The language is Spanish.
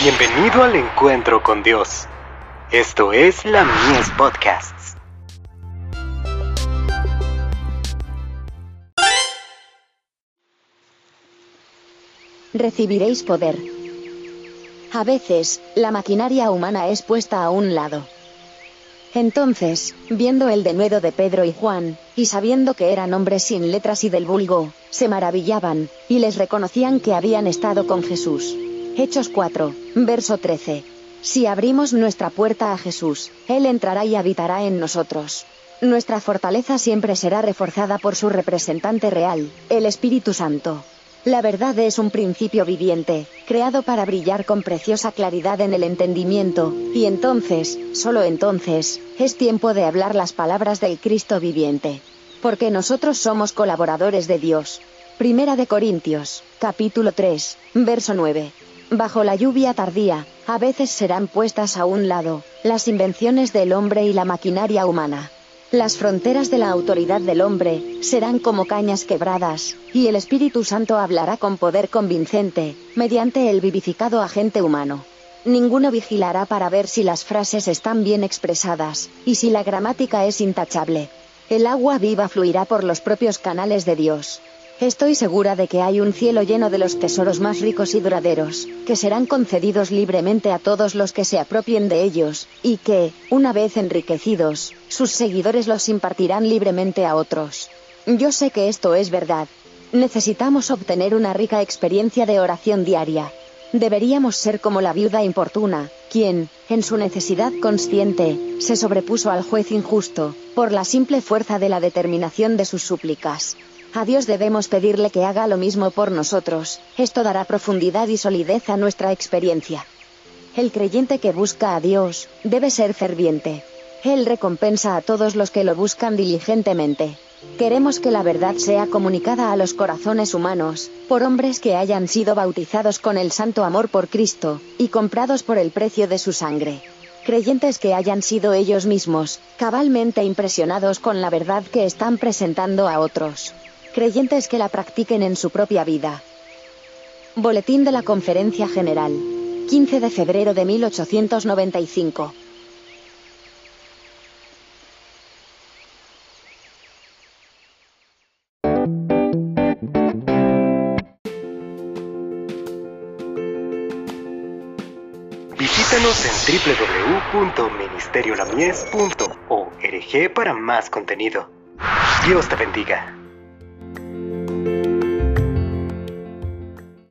Bienvenido al encuentro con Dios. Esto es la Mies Podcasts. Recibiréis poder. A veces, la maquinaria humana es puesta a un lado. Entonces, viendo el denuedo de Pedro y Juan, y sabiendo que eran hombres sin letras y del vulgo, se maravillaban, y les reconocían que habían estado con Jesús. Hechos 4, verso 13. Si abrimos nuestra puerta a Jesús, Él entrará y habitará en nosotros. Nuestra fortaleza siempre será reforzada por su representante real, el Espíritu Santo. La verdad es un principio viviente, creado para brillar con preciosa claridad en el entendimiento, y entonces, solo entonces, es tiempo de hablar las palabras del Cristo viviente. Porque nosotros somos colaboradores de Dios. Primera de Corintios, capítulo 3, verso 9. Bajo la lluvia tardía, a veces serán puestas a un lado, las invenciones del hombre y la maquinaria humana. Las fronteras de la autoridad del hombre serán como cañas quebradas, y el Espíritu Santo hablará con poder convincente, mediante el vivificado agente humano. Ninguno vigilará para ver si las frases están bien expresadas, y si la gramática es intachable. El agua viva fluirá por los propios canales de Dios. Estoy segura de que hay un cielo lleno de los tesoros más ricos y duraderos, que serán concedidos libremente a todos los que se apropien de ellos, y que, una vez enriquecidos, sus seguidores los impartirán libremente a otros. Yo sé que esto es verdad. Necesitamos obtener una rica experiencia de oración diaria. Deberíamos ser como la viuda importuna, quien, en su necesidad consciente, se sobrepuso al juez injusto, por la simple fuerza de la determinación de sus súplicas. A Dios debemos pedirle que haga lo mismo por nosotros, esto dará profundidad y solidez a nuestra experiencia. El creyente que busca a Dios, debe ser ferviente. Él recompensa a todos los que lo buscan diligentemente. Queremos que la verdad sea comunicada a los corazones humanos, por hombres que hayan sido bautizados con el santo amor por Cristo, y comprados por el precio de su sangre. Creyentes que hayan sido ellos mismos, cabalmente impresionados con la verdad que están presentando a otros creyentes que la practiquen en su propia vida. Boletín de la Conferencia General. 15 de febrero de 1895. Visítanos en www.ministeriolamies.org para más contenido. Dios te bendiga.